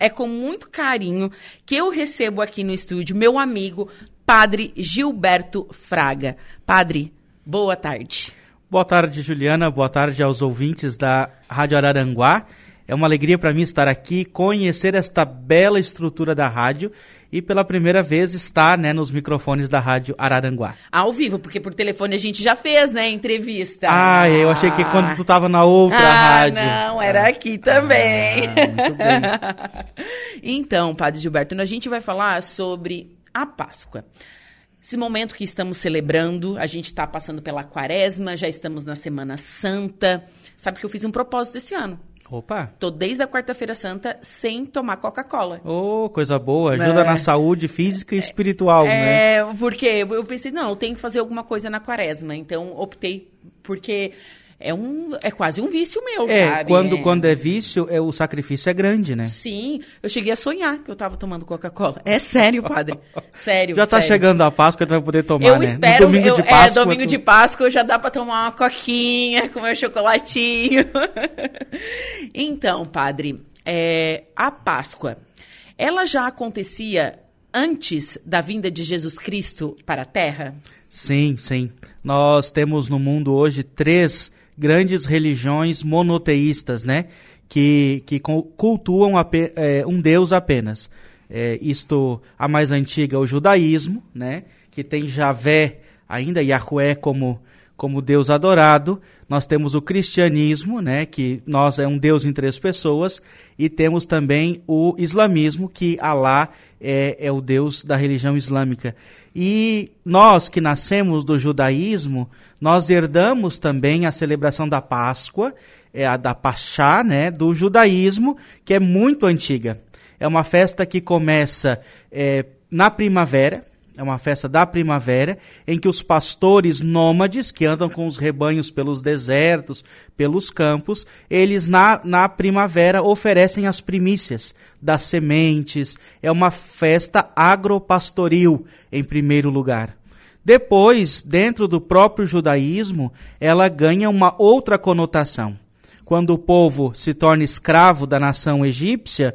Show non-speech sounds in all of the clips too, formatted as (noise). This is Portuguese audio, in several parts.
É com muito carinho que eu recebo aqui no estúdio meu amigo Padre Gilberto Fraga. Padre, boa tarde. Boa tarde, Juliana. Boa tarde aos ouvintes da Rádio Araranguá. É uma alegria para mim estar aqui, conhecer esta bela estrutura da rádio e pela primeira vez estar né, nos microfones da Rádio Araranguá. Ao vivo, porque por telefone a gente já fez, né, entrevista. Ah, eu achei que quando tu estava na outra ah, rádio. Não, era aqui também. Ah, muito bem. (laughs) então, Padre Gilberto, a gente vai falar sobre a Páscoa. Esse momento que estamos celebrando, a gente está passando pela quaresma, já estamos na Semana Santa. Sabe que eu fiz um propósito esse ano. Opa! Tô desde a quarta-feira santa sem tomar Coca-Cola. Oh, coisa boa. Ajuda É. na saúde física e espiritual, né? É, porque eu pensei, não, eu tenho que fazer alguma coisa na quaresma. Então, optei, porque é, um, é quase um vício meu, É, sabe? quando, É. quando é vício, é, o sacrifício é grande, né? Sim, eu cheguei a sonhar que eu tava tomando Coca-Cola. É sério, padre. (laughs) Sério, Já tá sério. chegando a Páscoa, tu vai poder tomar, Eu né? espero, no domingo eu, de Páscoa. é, domingo tu- de Páscoa já dá pra tomar uma coquinha, comer um chocolatinho. (laughs) então, padre, é, a Páscoa, ela já acontecia antes da vinda de Jesus Cristo para a Terra? Sim, sim. Nós temos no mundo hoje três grandes religiões monoteístas, né? Que, que cu- cultuam é, um Deus apenas. É, isto, a mais antiga, o judaísmo, né? Que tem Javé, ainda Yahweh como, como Deus adorado. Nós temos o cristianismo, né? Que nós é um Deus em três pessoas. E temos também o islamismo, que Alá é, é o Deus da religião islâmica. E nós que nascemos do judaísmo, nós herdamos também a celebração da Páscoa, é a da Pachá, né, do judaísmo, que é muito antiga. É uma festa que começa é, na primavera, é uma festa da primavera, em que os pastores nômades, que andam com os rebanhos pelos desertos, pelos campos, eles na, na primavera oferecem as primícias das sementes. É uma festa agropastoril, em primeiro lugar. Depois, dentro do próprio judaísmo, ela ganha uma outra conotação. Quando o povo se torna escravo da nação egípcia,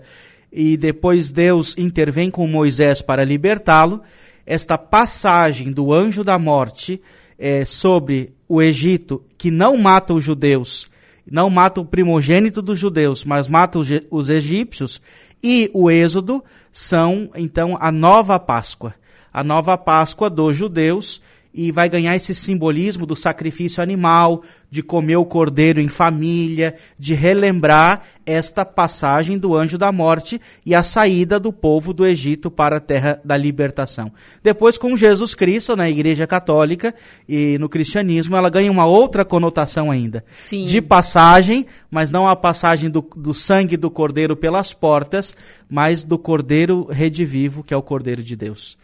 e depois Deus intervém com Moisés para libertá-lo, esta passagem do anjo da morte eh, sobre o Egito, que não mata os judeus, não mata o primogênito dos judeus, mas mata os, os egípcios, e o Êxodo são então a nova Páscoa, a nova Páscoa dos judeus, e vai ganhar esse simbolismo do sacrifício animal, de comer o cordeiro em família, de relembrar esta passagem do anjo da morte e a saída do povo do Egito para a terra da libertação. Depois, com Jesus Cristo, na Igreja Católica e no cristianismo, ela ganha uma outra conotação ainda. Sim. De passagem, mas não a passagem do, do sangue do cordeiro pelas portas, mas do cordeiro redivivo, que é o cordeiro de Deus.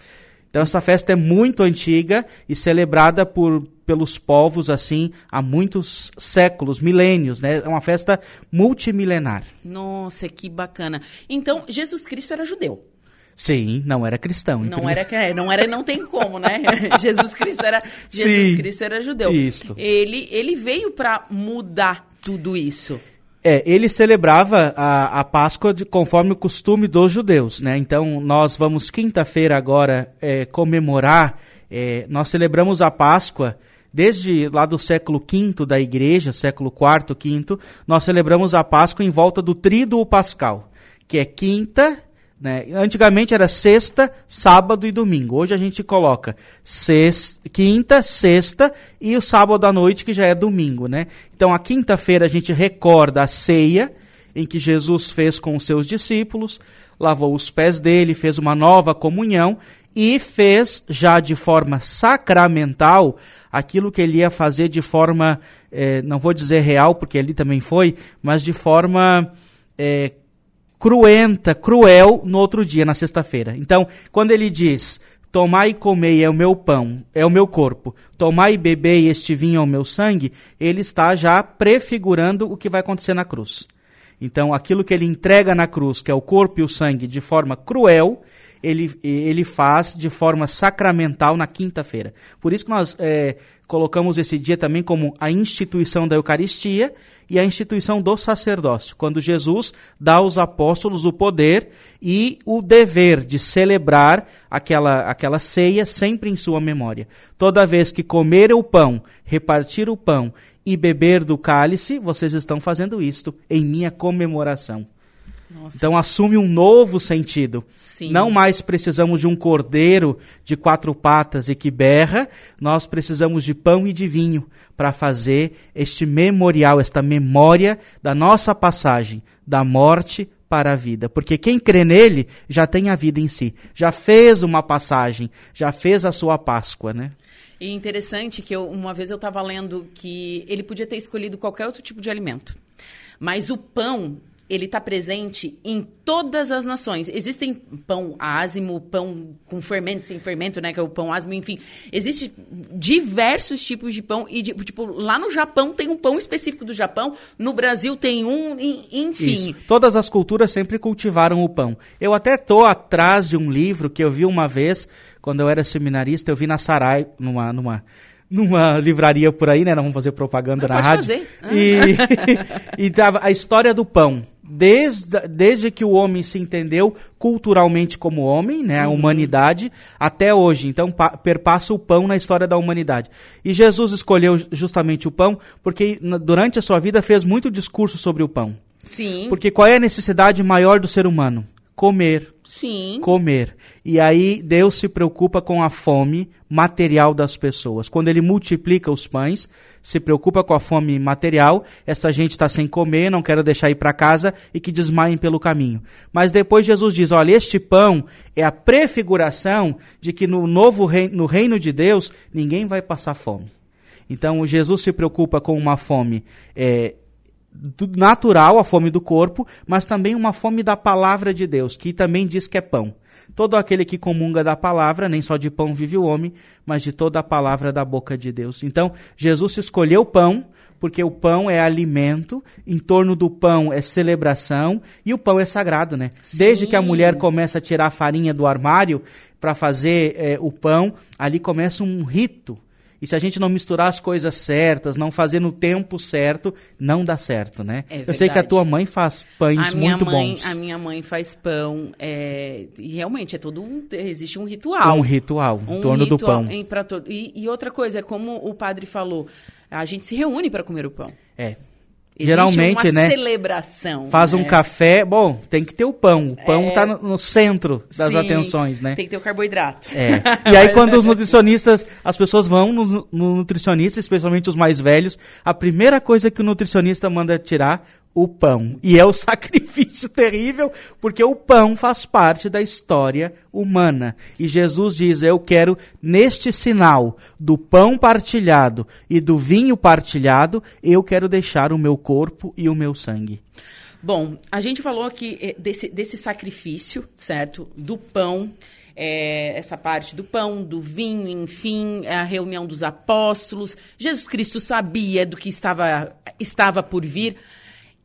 Então essa festa é muito antiga e celebrada por pelos povos assim há muitos séculos, milênios, né? É uma festa multimilenar. Nossa, que bacana. Então, Jesus Cristo era judeu. Sim, não era cristão. Não primeiro- era, é, não era, não tem como, né? (laughs) Jesus Cristo era, Jesus Sim. Cristo era judeu. Isto. Ele, ele veio para mudar tudo isso. É, ele celebrava a, a Páscoa de, conforme o costume dos judeus, né? Então, nós vamos quinta-feira agora é, comemorar, é, nós celebramos a Páscoa desde lá do século V da igreja, século IV, V, nós celebramos a Páscoa em volta do tríduo pascal, que é quinta, né? Antigamente era sexta, sábado e domingo. Hoje a gente coloca sexta, quinta, sexta e o sábado à noite, que já é domingo, né? Então a quinta-feira a gente recorda a ceia em que Jesus fez com os seus discípulos, lavou os pés dele, fez uma nova comunhão e fez já de forma sacramental aquilo que ele ia fazer de forma, eh, não vou dizer real, porque ali também foi, mas de forma eh, cruenta, cruel no outro dia, na sexta-feira. Então, quando ele diz: Tomai e comei é o meu pão, é o meu corpo, tomai e bebei este vinho é o meu sangue, ele está já prefigurando o que vai acontecer na cruz. Então, aquilo que ele entrega na cruz, que é o corpo e o sangue, de forma cruel, ele, ele faz de forma sacramental na quinta-feira. Por isso que nós é, colocamos esse dia também como a instituição da Eucaristia e a instituição do sacerdócio, quando Jesus dá aos apóstolos o poder e o dever de celebrar aquela, aquela ceia sempre em sua memória. Toda vez que comer o pão, repartir o pão e beber do cálice, vocês estão fazendo isto em minha comemoração. Nossa. Então assume um novo sentido. Sim. Não mais precisamos de um cordeiro de quatro patas e que berra, nós precisamos de pão e de vinho para fazer este memorial, esta memória da nossa passagem da morte para a vida. Porque quem crê nele já tem a vida em si, já fez uma passagem, já fez a sua Páscoa, né? E interessante que eu, uma vez eu estava lendo que ele podia ter escolhido qualquer outro tipo de alimento. Mas o pão ele está presente em todas as nações. Existem pão ázimo, pão com fermento, sem fermento, né, que é o pão ázimo, enfim. Existem diversos tipos de pão e tipo lá no Japão tem um pão específico do Japão, no Brasil tem um, enfim. Isso. Todas as culturas sempre cultivaram o pão. Eu até tô atrás de um livro que eu vi uma vez quando eu era seminarista, eu vi na Sarai numa numa numa livraria por aí, né? Não vamos fazer propaganda Não, na rádio. Fazer. E, (laughs) e tava a história do pão desde, desde que o homem se entendeu culturalmente como homem, né, a uhum. humanidade, até hoje. Então, pa, perpassa o pão na história da humanidade. E Jesus escolheu justamente o pão porque durante a sua vida fez muito discurso sobre o pão. Sim. Porque qual é a necessidade maior do ser humano? Comer. Sim. Comer. E aí Deus se preocupa com a fome material das pessoas. Quando ele multiplica os pães, se preocupa com a fome material, essa gente está sem comer, não quero deixar ir para casa e que desmaiem pelo caminho. Mas depois Jesus diz: olha, este pão é a prefiguração de que no novo reino, no reino de Deus ninguém vai passar fome. Então Jesus se preocupa com uma fome é, natural, a fome do corpo, mas também uma fome da palavra de Deus, que também diz que é pão. Todo aquele que comunga da palavra, nem só de pão vive o homem, mas de toda a palavra da boca de Deus. Então, Jesus escolheu o pão, porque o pão é alimento, em torno do pão é celebração e o pão é sagrado, né? Sim. Desde que a mulher começa a tirar a farinha do armário para fazer é, o pão, ali começa um rito e se a gente não misturar as coisas certas, não fazer no tempo certo, não dá certo, né? É Eu sei que a tua mãe faz pães muito mãe, bons. A minha mãe faz pão, é, e realmente é todo um, existe um ritual. Um ritual um em torno ritual do pão. Em, e, e outra coisa, como o padre falou, a gente se reúne para comer o pão. É. Existe Geralmente, uma né? celebração. Faz né? um café, bom, tem que ter o pão. O pão é... no, no, centro das Sim, atenções, né? Tem que ter o carboidrato. É. (laughs) E aí, quando os (laughs) nutricionistas, as pessoas vão no, no nutricionista, especialmente os mais velhos, a primeira coisa que o nutricionista manda tirar o pão. E é o (laughs) sacrifício terrível, porque o pão faz parte da história humana. E Jesus diz: Eu quero, neste sinal do pão partilhado e do vinho partilhado, eu quero deixar o meu corpo e o meu sangue. Bom, a gente falou aqui eh, desse, desse sacrifício, certo? Do pão. É, essa parte do pão, do vinho, enfim, a reunião dos apóstolos. Jesus Cristo sabia do que estava, estava por vir.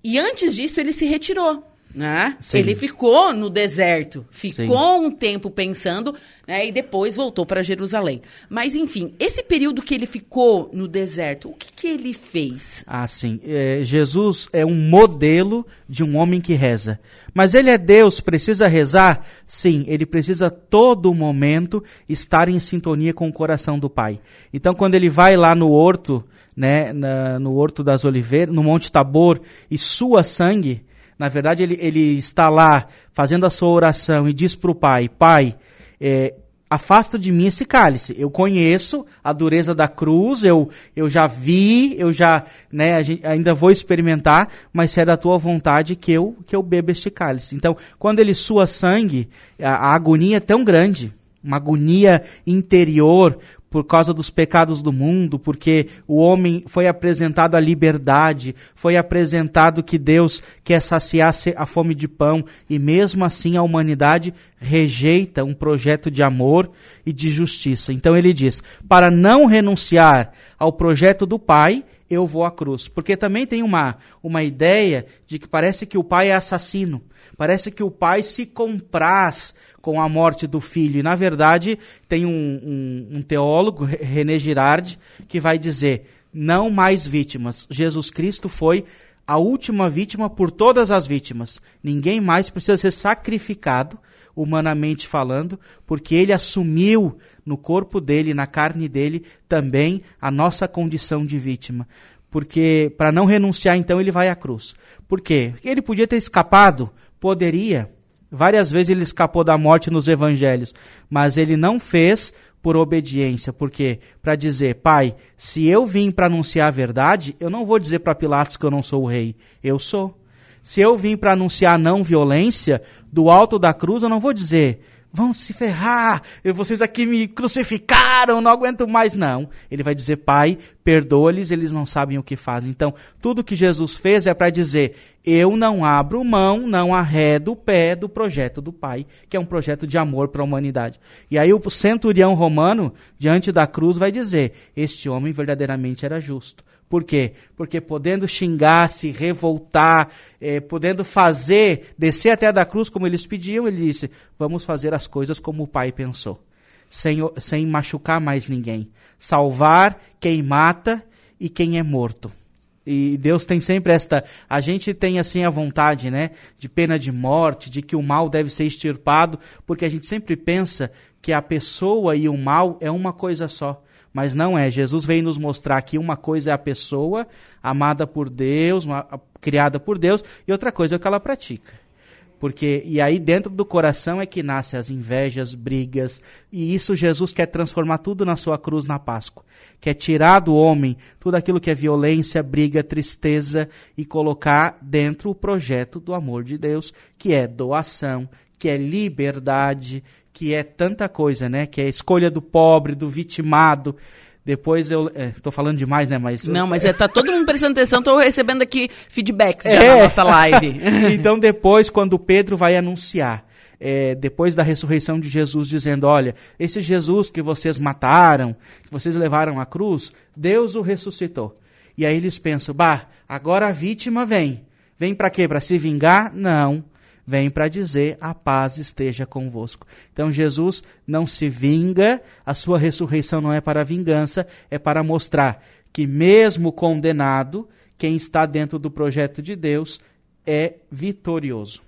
E antes disso, ele se retirou. Né? Ele ficou no deserto, ficou Sim. um tempo pensando, né? E depois voltou para Jerusalém. Mas enfim, esse período que ele ficou no deserto, o que, que ele fez? Ah, sim. É, Jesus é um modelo de um homem que reza. Mas ele é Deus, precisa rezar? Sim, ele precisa todo momento estar em sintonia com o coração do Pai. Então, quando ele vai lá no horto né, na, no Horto das Oliveiras, no Monte Tabor, e sua sangue, na verdade ele, ele está lá fazendo a sua oração e diz para o Pai: Pai, é, afasta de mim esse cálice. Eu conheço a dureza da cruz, eu, eu já vi, eu já né, gente, ainda vou experimentar, mas se é da tua vontade que eu, que eu beba este cálice. Então, quando ele sua sangue, a, a agonia é tão grande, uma agonia interior por causa dos pecados do mundo, porque o homem foi apresentado à liberdade, foi apresentado que Deus quer saciar a fome de pão, e mesmo assim a humanidade rejeita um projeto de amor e de justiça. Então ele diz: para não renunciar ao projeto do Pai, eu vou à cruz. Porque também tem uma, uma ideia de que parece que o pai é assassino. Parece que o pai se compraz com a morte do filho. E, na verdade, tem um, um, um teólogo, René Girard, que vai dizer: não mais vítimas. Jesus Cristo foi a última vítima por todas as vítimas. Ninguém mais precisa ser sacrificado, humanamente falando, porque ele assumiu no corpo dele, na carne dele, também a nossa condição de vítima. Porque, para não renunciar, então, ele vai à cruz. Por quê? Ele podia ter escapado, poderia. Várias vezes ele escapou da morte nos evangelhos, mas ele não fez por obediência, porque para dizer, pai, se eu vim para anunciar a verdade, eu não vou dizer para Pilatos que eu não sou o rei, eu sou. Se eu vim para anunciar não violência, do alto da cruz, eu não vou dizer, vão se ferrar, vocês aqui me crucificaram, não aguento mais. Não. Ele vai dizer, Pai, perdoa-lhes, eles não sabem o que fazem. Então, tudo que Jesus fez é para dizer, eu não abro mão, não arredo o pé do projeto do Pai, que é um projeto de amor para a humanidade. E aí o centurião romano, diante da cruz, vai dizer, este homem verdadeiramente era justo por quê? Porque podendo xingar, se revoltar, eh, podendo fazer, descer até da cruz como eles pediam, ele disse: vamos fazer as coisas como o Pai pensou, sem, sem machucar mais ninguém. Salvar quem mata e quem é morto. E Deus tem sempre esta. A gente tem assim a vontade, né? De pena de morte, de que o mal deve ser extirpado, porque a gente sempre pensa que a pessoa e o mal é uma coisa só. Mas não é. Jesus veio nos mostrar que uma coisa é a pessoa amada por Deus, uma, criada por Deus, e outra coisa é o que ela pratica. Porque, e aí dentro do coração é que nascem as invejas, brigas, e isso Jesus quer transformar tudo na sua cruz na Páscoa. Quer tirar do homem tudo aquilo que é violência, briga, tristeza e colocar dentro o projeto do amor de Deus, que é doação, que é liberdade, que é tanta coisa, né? Que é a escolha do pobre, do vitimado. Depois eu. Estou é, falando demais, né? Mas. Não, mas é, tá todo mundo prestando atenção, estou recebendo aqui feedbacks já é. na nossa live. (laughs) então, depois, quando Pedro vai anunciar. É, depois da ressurreição de Jesus, dizendo: Olha, esse Jesus que vocês mataram, que vocês levaram à cruz, Deus o ressuscitou. E aí eles pensam: Bah, agora a vítima vem. Vem para quê? Para se vingar? Não vem para dizer: a paz esteja convosco. Então Jesus não se vinga, a sua ressurreição não é para vingança, é para mostrar que, mesmo condenado, quem está dentro do projeto de Deus é vitorioso.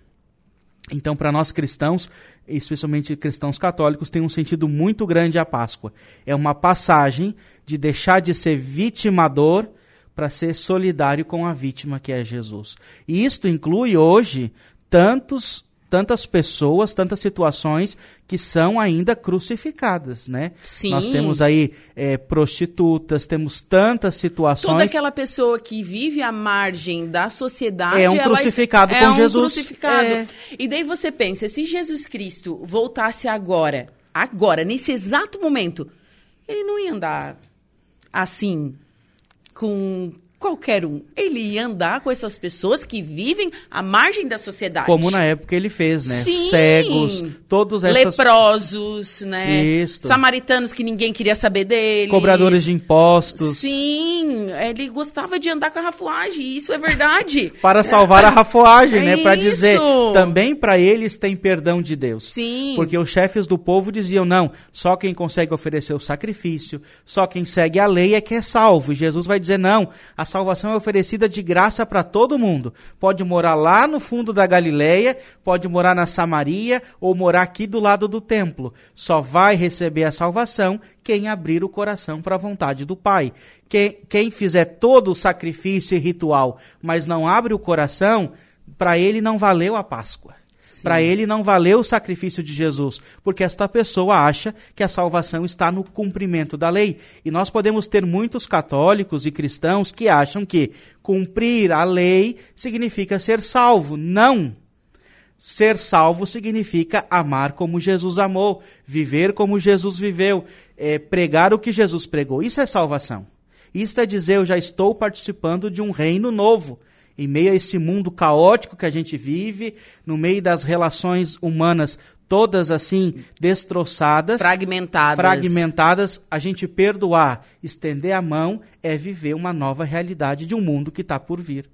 Então, para nós cristãos, especialmente cristãos católicos, tem um sentido muito grande a Páscoa. É uma passagem de deixar de ser vitimador para ser solidário com a vítima que é Jesus. E isto inclui hoje tantos tantas pessoas, tantas situações que são ainda crucificadas, né? Sim. Nós temos aí é, prostitutas, temos tantas situações. Toda aquela pessoa que vive à margem da sociedade é um crucificado é com um Jesus. Crucificado. É. E daí você pensa, se Jesus Cristo voltasse agora, agora, nesse exato momento, ele não ia andar assim com qualquer um. Ele ia andar com essas pessoas que vivem à margem da sociedade. Como na época ele fez, né? Sim. Cegos, todos essas... Leprosos, né? Isso. Samaritanos que ninguém queria saber dele. Cobradores de impostos. Sim, ele gostava de andar com a rafuagem, isso é verdade. (laughs) para salvar a rafuagem, né? Para dizer, também para eles tem perdão de Deus. Sim. Porque os chefes do povo diziam, não, só quem consegue oferecer o sacrifício, só quem segue a lei é que é salvo. E Jesus vai dizer, não, a salvação é oferecida de graça para todo mundo. Pode morar lá no fundo da Galileia, pode morar na Samaria ou morar aqui do lado do templo. Só vai receber a salvação quem abrir o coração para a vontade do Pai. Quem, quem fizer todo o sacrifício e ritual, mas não abre o coração, para ele não valeu a Páscoa. Para ele não valeu o sacrifício de Jesus, porque esta pessoa acha que a salvação está no cumprimento da lei. E nós podemos ter muitos católicos e cristãos que acham que cumprir a lei significa ser salvo. Não! Ser salvo significa amar como Jesus amou, viver como Jesus viveu, é, pregar o que Jesus pregou. Isso é salvação. Isso é dizer, eu já estou participando de um reino novo. Em meio a esse mundo caótico que a gente vive, no meio das relações humanas todas assim destroçadas, fragmentadas. fragmentadas, a gente perdoar, estender a mão é viver uma nova realidade de um mundo que está por vir,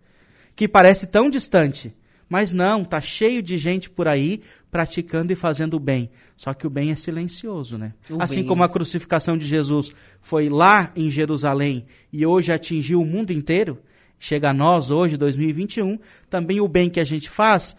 que parece tão distante, mas não, tá cheio de gente por aí praticando e fazendo o bem. Só que o bem é silencioso, né? O assim bem como a crucificação de Jesus foi lá em Jerusalém e hoje atingiu o mundo inteiro, chega a nós hoje, 2021, também o bem que a gente faz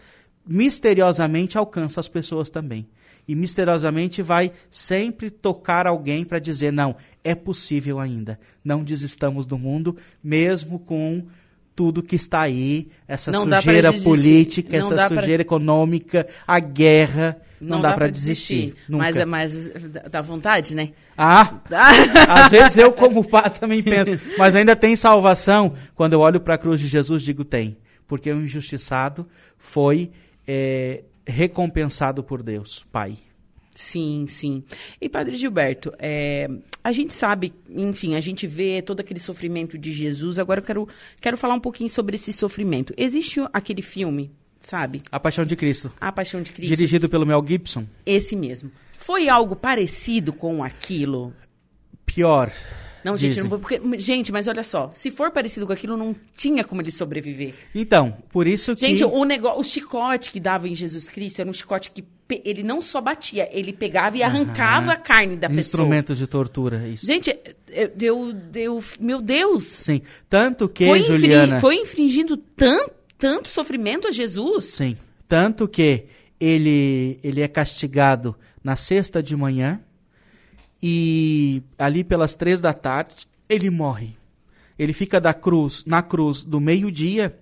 misteriosamente alcança as pessoas também. E misteriosamente vai sempre tocar alguém para dizer: não, é possível ainda. Não desistamos do mundo, mesmo com tudo que está aí, essa Não dá sujeira desistir. política, Não essa dá pra- sujeira econômica, a guerra. Não, dá, para pra desistir. Nunca. Mas é mais dá vontade, né? Ah, (laughs) às vezes eu, como pai, também penso, mas ainda tem salvação. Quando eu olho para a cruz de Jesus, digo tem. Porque o injustiçado foi é, recompensado por Deus, Pai. Sim, sim. E Padre Gilberto, é, a gente sabe, enfim, a gente vê todo aquele sofrimento de Jesus. Agora eu quero, quero falar um pouquinho sobre esse sofrimento. Existe aquele filme, sabe? A Paixão de Cristo. A Paixão de Cristo. Dirigido pelo Mel Gibson. Esse mesmo. Foi algo parecido com aquilo? Pior. Não, gente, não, porque, gente, mas olha só, se for parecido com aquilo, não tinha como ele sobreviver. Então, por isso que. Gente, o negócio, o chicote que dava em Jesus Cristo era um chicote que ele não só batia, ele pegava e arrancava a carne da pessoa. Instrumentos de tortura, isso. Gente, deu, deu, meu Deus. Sim. Tanto que, foi, Juliana. foi infringindo tanto, tanto sofrimento a Jesus. Sim. Tanto que ele, ele é castigado na sexta de manhã e ali pelas três da tarde ele morre. Ele fica da cruz, na cruz do meio-dia,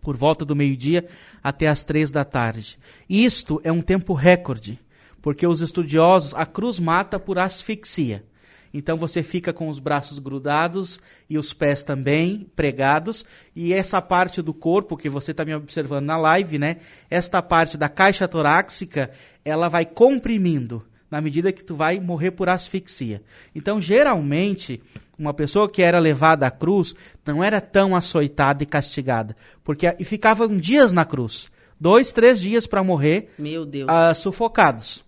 por volta do meio-dia, até as três da tarde. Isto é um tempo recorde, porque os estudiosos, a cruz mata por asfixia. Então você fica com os braços grudados e os pés também pregados, e essa parte do corpo que você está me observando na live, né? Esta parte da caixa torácica, ela vai comprimindo na medida que tu vai morrer por asfixia. Então, geralmente, uma pessoa que era levada à cruz não era tão açoitada e castigada, porque e ficavam dias na cruz, dois, três dias para morrer Meu Deus. ah, sufocados.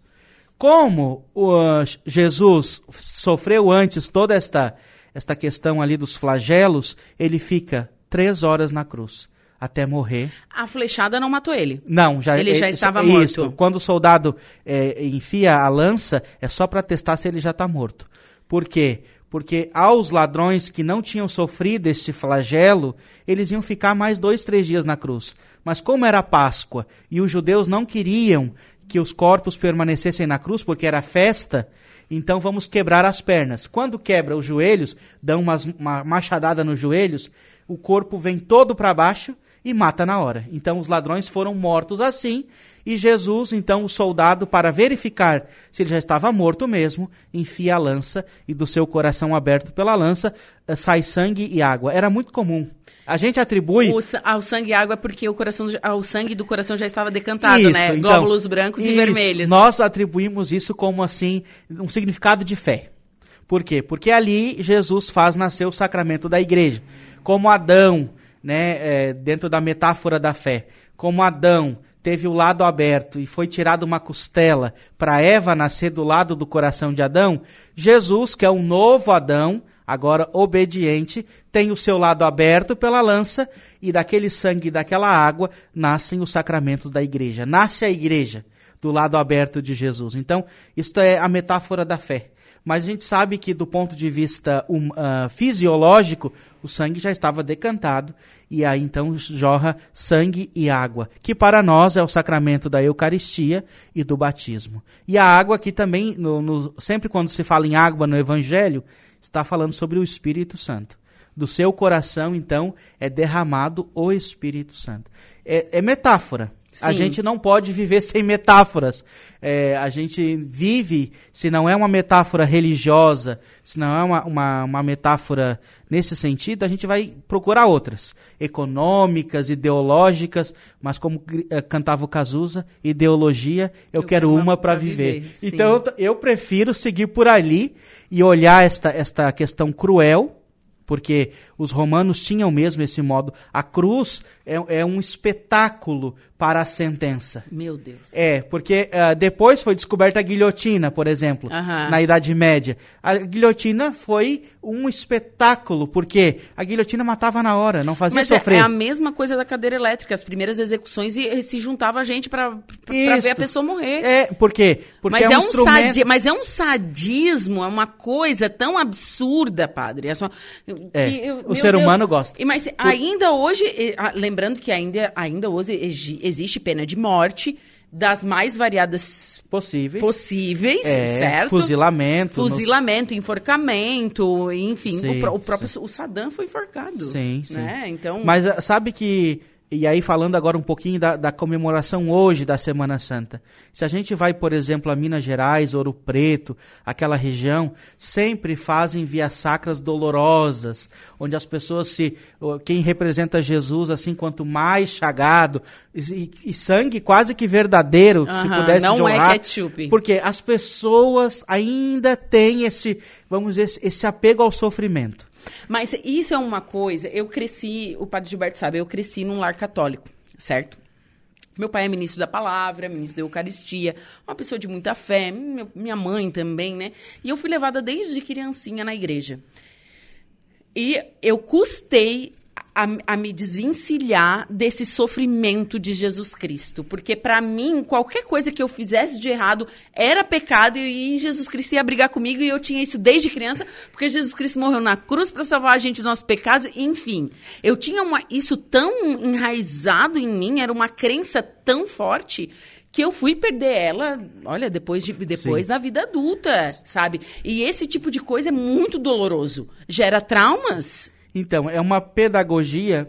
Como ah, Jesus sofreu antes toda esta, esta questão ali dos flagelos, ele fica três horas na cruz até morrer. A flechada não matou ele. Não, já Ele já é- estava isso, morto. Quando o soldado é, enfia a lança, é só para testar se ele já está morto. Por quê? Porque aos ladrões que não tinham sofrido este flagelo, eles iam ficar mais dois, três dias na cruz. Mas como era Páscoa e os judeus não queriam que os corpos permanecessem na cruz, porque era festa, então vamos quebrar as pernas. Quando quebra os joelhos, dão umas, uma machadada nos joelhos, o corpo vem todo para baixo e mata na hora. Então os ladrões foram mortos assim, e Jesus, então o soldado, para verificar se ele já estava morto mesmo, enfia a lança e do seu coração aberto pela lança eh, sai sangue e água. Era muito comum. A gente atribui O, sa- ah, o sangue e água é porque o, coração, ah, o sangue do coração já estava decantado, Isso, né? então, Glóbulos brancos e isso. vermelhos. Nós atribuímos isso como assim um significado de fé. Por quê? Porque ali Jesus faz nascer o sacramento da igreja. Como Adão, né, é, dentro da metáfora da fé, como Adão teve o lado aberto e foi tirada uma costela para Eva nascer do lado do coração de Adão, Jesus, que é um novo Adão, agora obediente, tem o seu lado aberto pela lança e daquele sangue e daquela água nascem os sacramentos da igreja. Nasce a igreja do lado aberto de Jesus. Então, isto é a metáfora da fé. Mas a gente sabe que, do ponto de vista um, ah, fisiológico, o sangue já estava decantado, e aí então jorra sangue e água, que para nós é o sacramento da Eucaristia e do batismo. E a água aqui também, no- no- sempre quando se fala em água no Evangelho, está falando sobre o Espírito Santo. Do seu coração, então, é derramado o Espírito Santo. É, é metáfora. A Sim. gente não pode viver sem metáforas. É, a gente vive, se não é uma metáfora religiosa, se não é uma, uma, uma metáfora nesse sentido, a gente vai procurar outras. Econômicas, ideológicas, mas como eh, cantava o Cazuza, ideologia, eu, quero uma para viver. sim. Então eu, eu prefiro seguir por ali e olhar esta, esta questão cruel, porque os romanos tinham mesmo esse modo. A cruz é, é um espetáculo para a sentença. Meu Deus. É, porque ah, depois foi descoberta a guilhotina, por exemplo, na Idade Média. A guilhotina foi um espetáculo, porque a guilhotina matava na hora, não fazia Mas é, sofrer. é a mesma coisa da cadeira elétrica. As primeiras execuções e, e se juntava a gente Isso. ver a pessoa morrer. É, por quê? Porque mas, é um, é um instrumento... sadi- mas é um sadismo, é uma coisa tão absurda, padre. É, só- É, que eu- o ser Deus. humano gosta. Mas ainda hoje, ah, lembrando que ainda, ainda hoje existe pena de morte das mais variadas Possíveis. possíveis, É, certo? Fuzilamento. nos- Fuzilamento, enforcamento, enfim, Sim, o, o próprio o Saddam foi enforcado. Sim, sim. Né? Então, Mas ah, sabe que. E aí, falando agora um pouquinho da, da comemoração hoje da Semana Santa. Se a gente vai, por exemplo, a Minas Gerais, Ouro Preto, aquela região, sempre fazem vias sacras dolorosas, onde as pessoas se. Quem representa Jesus, assim, quanto mais chagado, e, e sangue quase que verdadeiro, se pudesse não é honrar, ketchup. Porque as pessoas ainda têm esse, vamos dizer, esse apego ao sofrimento. Mas isso é uma coisa. Eu cresci, o padre Gilberto sabe, eu cresci num lar católico, certo? Meu pai é ministro da palavra, ministro da Eucaristia, uma pessoa de muita fé, minha mãe também, né? E eu fui levada desde criancinha na igreja. E eu custei a, a me desvencilhar desse sofrimento de Jesus Cristo. Porque, para mim, qualquer coisa que eu fizesse de errado era pecado e Jesus Cristo ia brigar comigo. E eu tinha isso desde criança, porque Jesus Cristo morreu na cruz para salvar a gente dos nossos pecados. Enfim, eu tinha uma, isso tão enraizado em mim, era uma crença tão forte. Que eu fui perder ela, olha, depois, de, depois Sim. na vida adulta, sabe? E esse tipo de coisa é muito doloroso. Gera traumas. Então, é uma pedagogia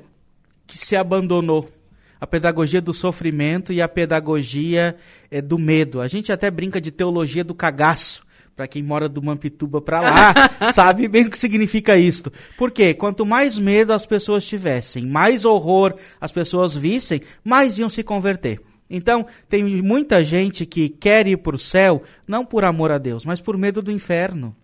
que se abandonou. A pedagogia do sofrimento e a pedagogia eh, do medo. A gente até brinca de teologia do cagaço. Para quem mora do Mampituba para lá, (laughs) sabe bem o que significa isto. Porque quanto mais medo as pessoas tivessem, mais horror as pessoas vissem, mais iam se converter. Então, tem muita gente que quer ir para o céu, não por amor a Deus, mas por medo do inferno.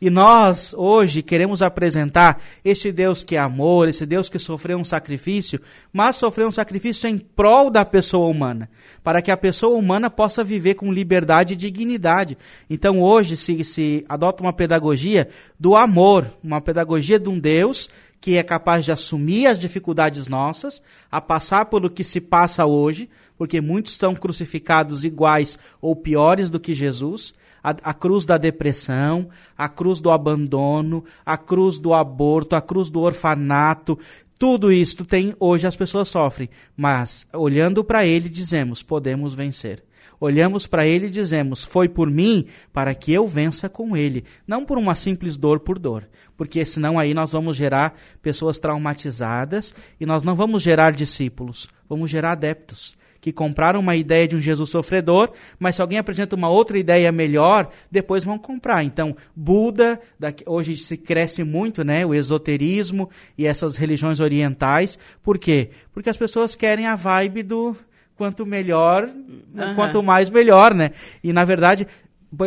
E nós, hoje, queremos apresentar este Deus que é amor, esse Deus que sofreu um sacrifício, mas sofreu um sacrifício em prol da pessoa humana, para que a pessoa humana possa viver com liberdade e dignidade. Então, hoje, se, se adota uma pedagogia do amor, uma pedagogia de um Deus que é capaz de assumir as dificuldades nossas, a passar pelo que se passa hoje, porque muitos estão crucificados iguais ou piores do que Jesus, a, a cruz da depressão, a cruz do abandono, a cruz do aborto, a cruz do orfanato, tudo isto tem hoje as pessoas sofrem, mas olhando para ele dizemos, podemos vencer. Olhamos para ele e dizemos: Foi por mim para que eu vença com ele. Não por uma simples dor por dor. Porque senão aí nós vamos gerar pessoas traumatizadas e nós não vamos gerar discípulos, vamos gerar adeptos. Que compraram uma ideia de um Jesus sofredor, mas se alguém apresenta uma outra ideia melhor, depois vão comprar. Então, Buda, daqui- hoje se cresce muito, né? O esoterismo e essas religiões orientais. Por quê? Porque as pessoas querem a vibe do quanto melhor, Aham. quanto mais melhor, né? E na verdade,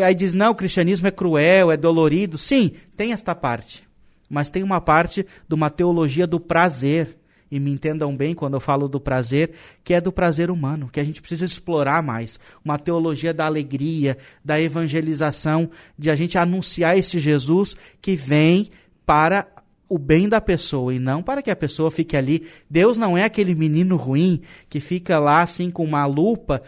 aí diz, não, o cristianismo é cruel, é dolorido. Sim, tem esta parte. Mas tem uma parte de uma teologia do prazer. E me entendam bem quando eu falo do prazer, que é do prazer humano, que a gente precisa explorar mais. Uma teologia da alegria, da evangelização, de a gente anunciar esse Jesus que vem para o bem da pessoa e não para que a pessoa fique ali. Deus não é aquele menino ruim que fica lá assim com uma lupa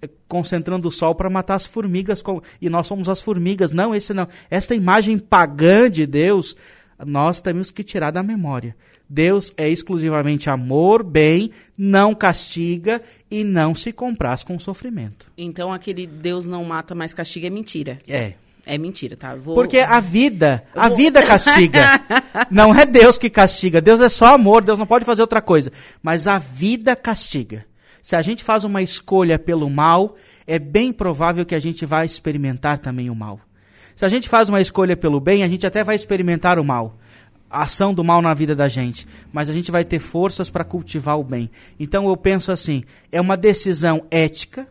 eh, concentrando o sol para matar as formigas com- e nós somos as formigas. Não, esse não. Esta imagem pagã de Deus, nós temos que tirar da memória. Deus é exclusivamente amor, bem, não castiga e não se compraz com sofrimento. Então aquele Deus não mata, mas castiga é mentira. É. É mentira, tá? Vou... Porque a vida, a vou- vida castiga. (laughs) Não é Deus que castiga. Deus é só amor, Deus não pode fazer outra coisa. Mas a vida castiga. Se a gente faz uma escolha pelo mal, é bem provável que a gente vai experimentar também o mal. Se a gente faz uma escolha pelo bem, a gente até vai experimentar o mal a ação do mal na vida da gente, mas a gente vai ter forças para cultivar o bem. Então eu penso assim, é uma decisão ética,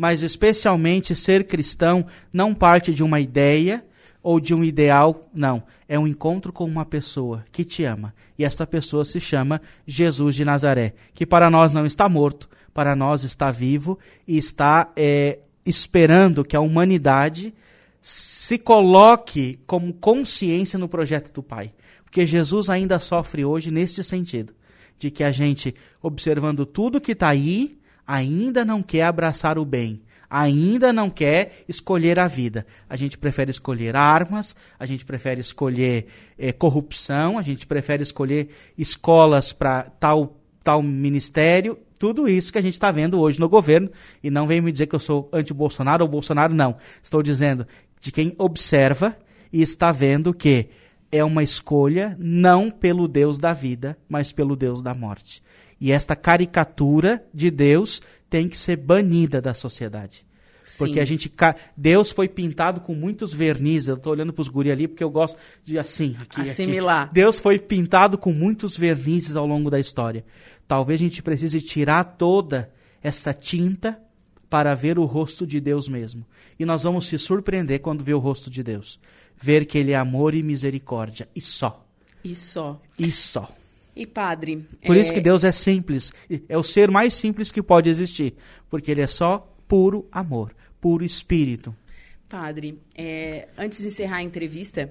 mas especialmente ser cristão não parte de uma ideia ou de um ideal, não. É um encontro com uma pessoa que te ama. E esta pessoa se chama Jesus de Nazaré, que para nós não está morto, para nós está vivo e está é, esperando que a humanidade se coloque como consciência no projeto do Pai. Porque Jesus ainda sofre hoje neste sentido, de que a gente, observando tudo que está aí, ainda não quer abraçar o bem, ainda não quer escolher a vida. A gente prefere escolher armas, a gente prefere escolher é, corrupção, a gente prefere escolher escolas para tal, tal ministério, tudo isso que a gente está vendo hoje no governo, e não vem me dizer que eu sou anti-Bolsonaro ou Bolsonaro, não. Estou dizendo de quem observa e está vendo que é uma escolha não pelo Deus da vida, mas pelo Deus da morte. E esta caricatura de Deus tem que ser banida da sociedade. Porque Sim. a gente. Deus foi pintado com muitos vernizes. Eu estou olhando para os guri ali porque eu gosto de assim. Aqui, Assimilar. Aqui. Deus foi pintado com muitos vernizes ao longo da história. Talvez a gente precise tirar toda essa tinta para ver o rosto de Deus mesmo. E nós vamos se surpreender quando ver o rosto de Deus. Ver que Ele é amor e misericórdia. E só. E só. E só. E padre. Por é... isso que Deus é simples. É o ser mais simples que pode existir. Porque Ele é só puro amor, puro espírito. Padre, é, antes de encerrar a entrevista,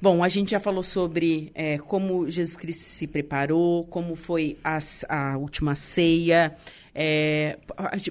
Bom, a gente já falou sobre é, como Jesus Cristo se preparou, como foi a, a última ceia, é,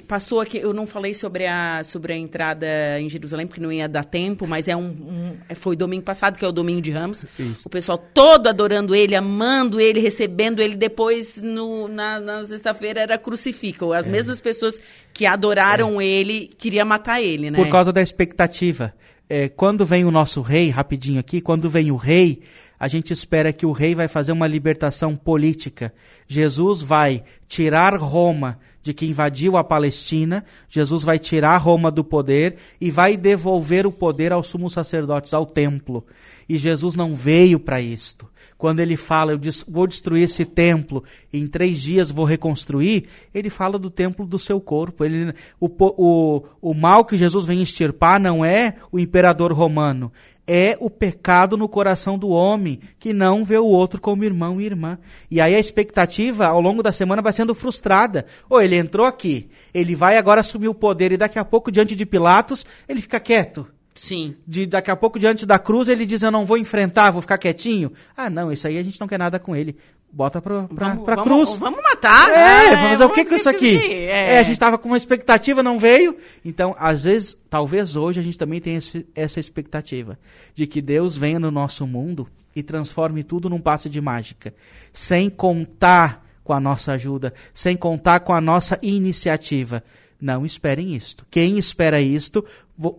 passou aqui, eu não falei sobre a, sobre a entrada em Jerusalém, porque não ia dar tempo, mas é um, um é, foi domingo passado, que é o domingo de Ramos. Isso. O pessoal todo adorando ele, amando ele, recebendo ele. Depois, no, na, na sexta-feira, era crucificam. As é. mesmas pessoas que adoraram é. ele, queriam matar ele, né? Por causa da expectativa. É, quando vem o nosso rei, rapidinho aqui, quando vem o rei, a gente espera que o rei vai fazer uma libertação política. Jesus vai tirar Roma de que invadiu a Palestina, Jesus vai tirar Roma do poder e vai devolver o poder aos sumos sacerdotes, ao templo. E Jesus não veio para isto. Quando ele fala, eu vou destruir esse templo, e em três dias vou reconstruir, ele fala do templo do seu corpo. Ele, o, o, o mal que Jesus vem extirpar não é o imperador romano, é o pecado no coração do homem, que não vê o outro como irmão e irmã. E aí a expectativa ao longo da semana vai sendo frustrada. Ou ele entrou aqui, ele vai agora assumir o poder e daqui a pouco, diante de Pilatos, ele fica quieto. Sim. De daqui a pouco, diante da cruz, ele diz: Eu não vou enfrentar, vou ficar quietinho. Ah, não, isso aí a gente não quer nada com ele. Bota pra, pra, vamos, pra vamos, cruz. Vamos matar. É, vamos fazer o que com isso aqui? É. é. a gente tava com uma expectativa, não veio. Então, às vezes, talvez hoje a gente também tenha esse, essa expectativa de que Deus venha no nosso mundo e transforme tudo num passe de mágica, sem contar com a nossa ajuda, sem contar com a nossa iniciativa. Não esperem isto. Quem espera isto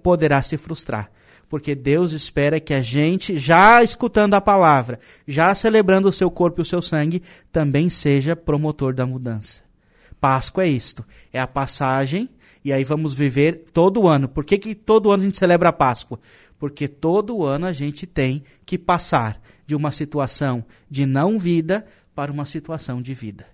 poderá se frustrar. Porque Deus espera que a gente, já escutando a palavra, já celebrando o seu corpo e o seu sangue, também seja promotor da mudança. Páscoa é isto. É a passagem, e aí vamos viver todo ano. Por que, que todo ano a gente celebra a Páscoa? Porque todo ano a gente tem que passar de uma situação de não vida para uma situação de vida.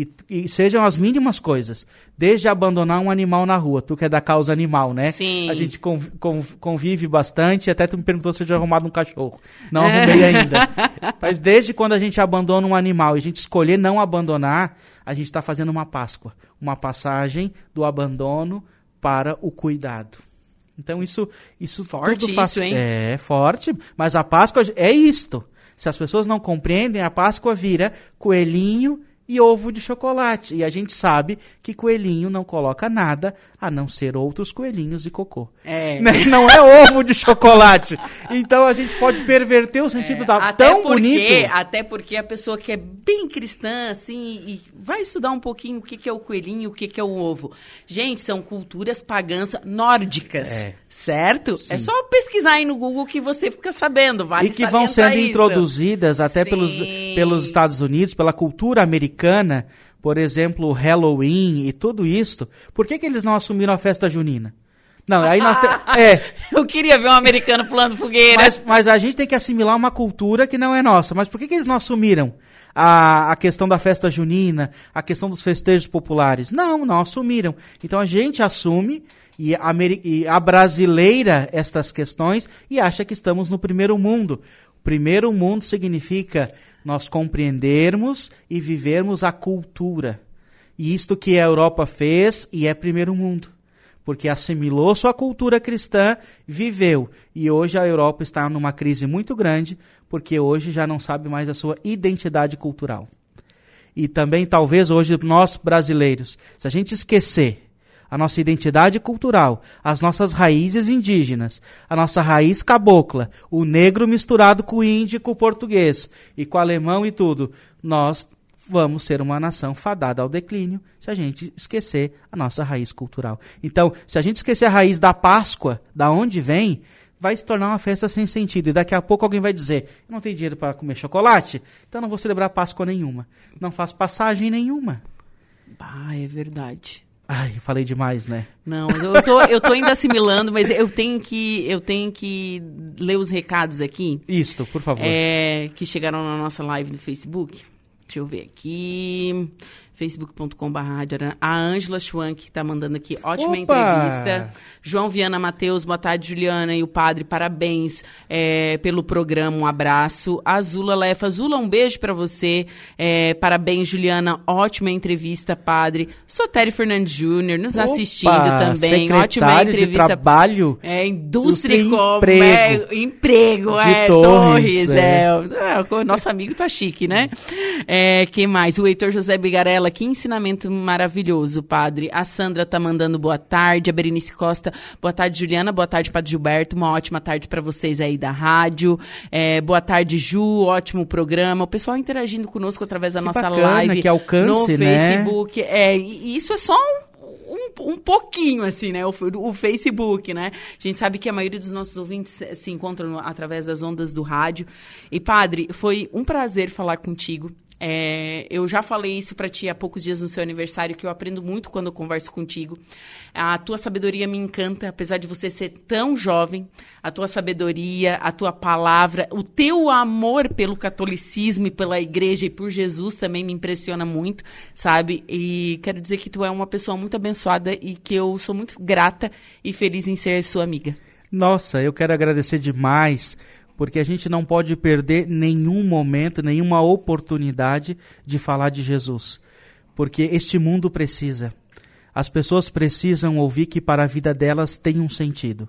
E, e, sejam as mínimas coisas. Desde abandonar um animal na rua. Tu que é da causa animal, né? Sim. A gente convive bastante. Até tu me perguntou se eu já arrumado um cachorro. Não é. arrumei ainda. (laughs) Mas desde quando a gente abandona um animal e a gente escolher não abandonar, a gente está fazendo uma Páscoa. Uma passagem do abandono para o cuidado. Então isso isso forte tudo faz... isso, hein? É forte, mas a Páscoa é isto. Se as pessoas não compreendem, a Páscoa vira coelhinho e ovo de chocolate. E a gente sabe que coelhinho não coloca nada a não ser outros coelhinhos e cocô. É. (laughs) Né? Não é ovo de chocolate. Então a gente pode perverter o sentido é. da até tão porque, bonito. Até porque a pessoa que é bem cristã, assim, e vai estudar um pouquinho o que, que é o coelhinho, o que, que é o ovo. Gente, são culturas pagãs nórdicas. É. Certo? É Sim. É só pesquisar aí no Google que você fica sabendo. Vale e que vão sendo isso. introduzidas até pelos, pelos Estados Unidos, pela cultura americana, por exemplo, Halloween e tudo isso, por que, que eles não assumiram a festa junina? Não, aí nós temos. (laughs) É. Eu queria ver um americano pulando fogueira. Mas, mas, a gente tem que assimilar uma cultura que não é nossa. Mas por que, que eles não assumiram a, a questão da festa junina, a questão dos festejos populares? Não, não assumiram. Então a gente assume e, a, e a brasileira estas questões e acha que estamos no primeiro mundo. Primeiro mundo significa nós compreendermos e vivermos a cultura. E isto que a Europa fez e é primeiro mundo. Porque assimilou sua cultura cristã, viveu. E hoje a Europa está numa crise muito grande, porque hoje já não sabe mais a sua identidade cultural. E também, talvez, hoje, nós brasileiros, se a gente esquecer a nossa identidade cultural, as nossas raízes indígenas, a nossa raiz cabocla, o negro misturado com o índio, com o português e com o alemão e tudo, nós vamos ser uma nação fadada ao declínio se a gente esquecer a nossa raiz cultural. Então, se a gente esquecer a raiz da Páscoa, da onde vem, vai se tornar uma festa sem sentido. E daqui a pouco alguém vai dizer: não tenho dinheiro para comer chocolate, então não vou celebrar Páscoa nenhuma. Não faço passagem nenhuma. Ah, é verdade. Ai, falei demais, né? Não, eu tô, eu tô ainda assimilando, mas eu tenho que eu tenho que ler os recados aqui. Isto, por favor. É, que chegaram na nossa live no Facebook. Deixa eu ver aqui facebook.com.br. A Ângela Schwank está mandando aqui, ótima Opa! entrevista. João Viana Matheus, boa tarde, Juliana e o padre, parabéns é, pelo programa, um abraço. Azula Lefa, Azula, um beijo para você. É, parabéns, Juliana, ótima entrevista, padre. Sotério Fernandes Júnior, nos Opa! assistindo também, ótima entrevista. De trabalho. É, indústria e emprego. É, emprego, de é, Torres. torres é. é. nosso amigo tá chique, né? É, que mais? O Heitor José Bigarella que ensinamento maravilhoso, padre. A Sandra tá mandando boa tarde, a Berenice Costa, boa tarde, Juliana, boa tarde, padre Gilberto, uma ótima tarde para vocês aí da rádio. É, boa tarde, Ju, ótimo programa. O pessoal interagindo conosco através da que nossa bacana, live que alcance, no né? Facebook. É, e isso é só um um, um, pouquinho, assim, né? O, o, Facebook, né? A gente sabe que a maioria dos nossos ouvintes se, se encontram através das ondas do rádio. E, padre, foi um prazer falar contigo. É, eu já falei isso para ti há poucos dias no seu aniversário, que eu aprendo muito quando eu converso contigo. A tua sabedoria me encanta, apesar de você ser tão jovem. A tua sabedoria, a tua palavra, o teu amor pelo catolicismo e pela igreja e por Jesus também me impressiona muito, sabe? E quero dizer que tu é uma pessoa muito abençoada e que eu sou muito grata e feliz em ser sua amiga. Nossa, eu quero agradecer demais porque a gente não pode perder nenhum momento, nenhuma oportunidade de falar de Jesus. Porque este mundo precisa. As pessoas precisam ouvir que para a vida delas tem um sentido.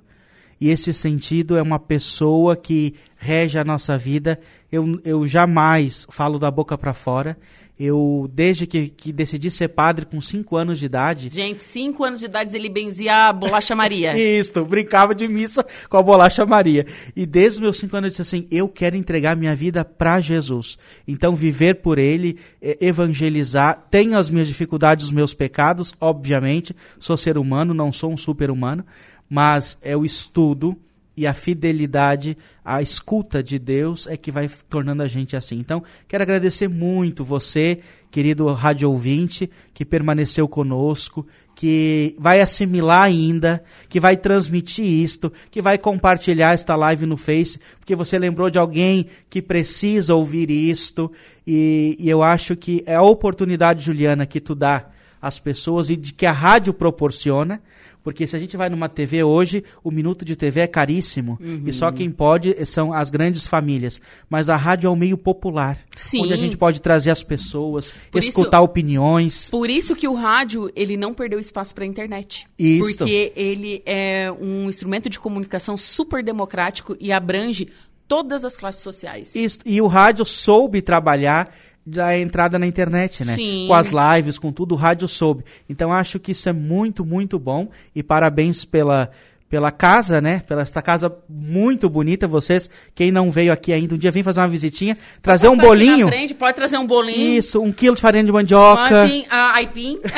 E esse sentido é uma pessoa que rege a nossa vida. Eu, eu jamais falo da boca para fora. Eu, desde que, que decidi ser padre com 5 anos de idade. Gente, 5 anos de idade ele benzia a bolacha Maria. (laughs) Isso, brincava de missa com a bolacha Maria. E desde os meus 5 anos eu disse assim: eu quero entregar minha vida para Jesus. Então, viver por Ele, evangelizar. Tenho as minhas dificuldades, os meus pecados, obviamente. Sou ser humano, não sou um super-humano. Mas é o estudo e a fidelidade, a escuta de Deus é que vai tornando a gente assim. Então, quero agradecer muito você, querido rádio ouvinte, que permaneceu conosco, que vai assimilar ainda, que vai transmitir isto, que vai compartilhar esta live no Face, porque você lembrou de alguém que precisa ouvir isto, e, e eu acho que é a oportunidade, Juliana, que tu dá às pessoas e de que a rádio proporciona, porque se a gente vai numa TV hoje, o minuto de TV é caríssimo. Uhum. E só quem pode são as grandes famílias. Mas a rádio é um meio popular. Sim. Onde a gente pode trazer as pessoas, por escutar isso, opiniões. Por isso que o rádio, ele não perdeu espaço para a internet. Isso. Porque ele é um instrumento de comunicação super democrático e abrange todas as classes sociais. Isso. E o rádio soube trabalhar da entrada na internet, né? Sim. Com as lives, com tudo, o rádio soube. Então acho que isso é muito, muito bom e parabéns pela pela casa, né? Pela esta casa muito bonita. Vocês, quem não veio aqui ainda, um dia vem fazer uma visitinha, trazer um bolinho. frente, pode trazer um bolinho. Isso, um quilo de farinha de mandioca. Assim, a aipim. (laughs)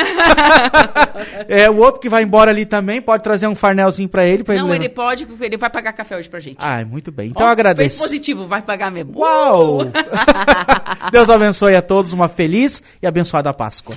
É, o outro que vai embora ali também pode trazer um farnelzinho pra ele. Pra Não, ele ele pode, ele vai pagar café hoje pra gente. Ah, muito bem. Então Ó, eu agradeço. Fez positivo, vai pagar mesmo. Uau! (laughs) Deus abençoe a todos uma feliz e abençoada Páscoa.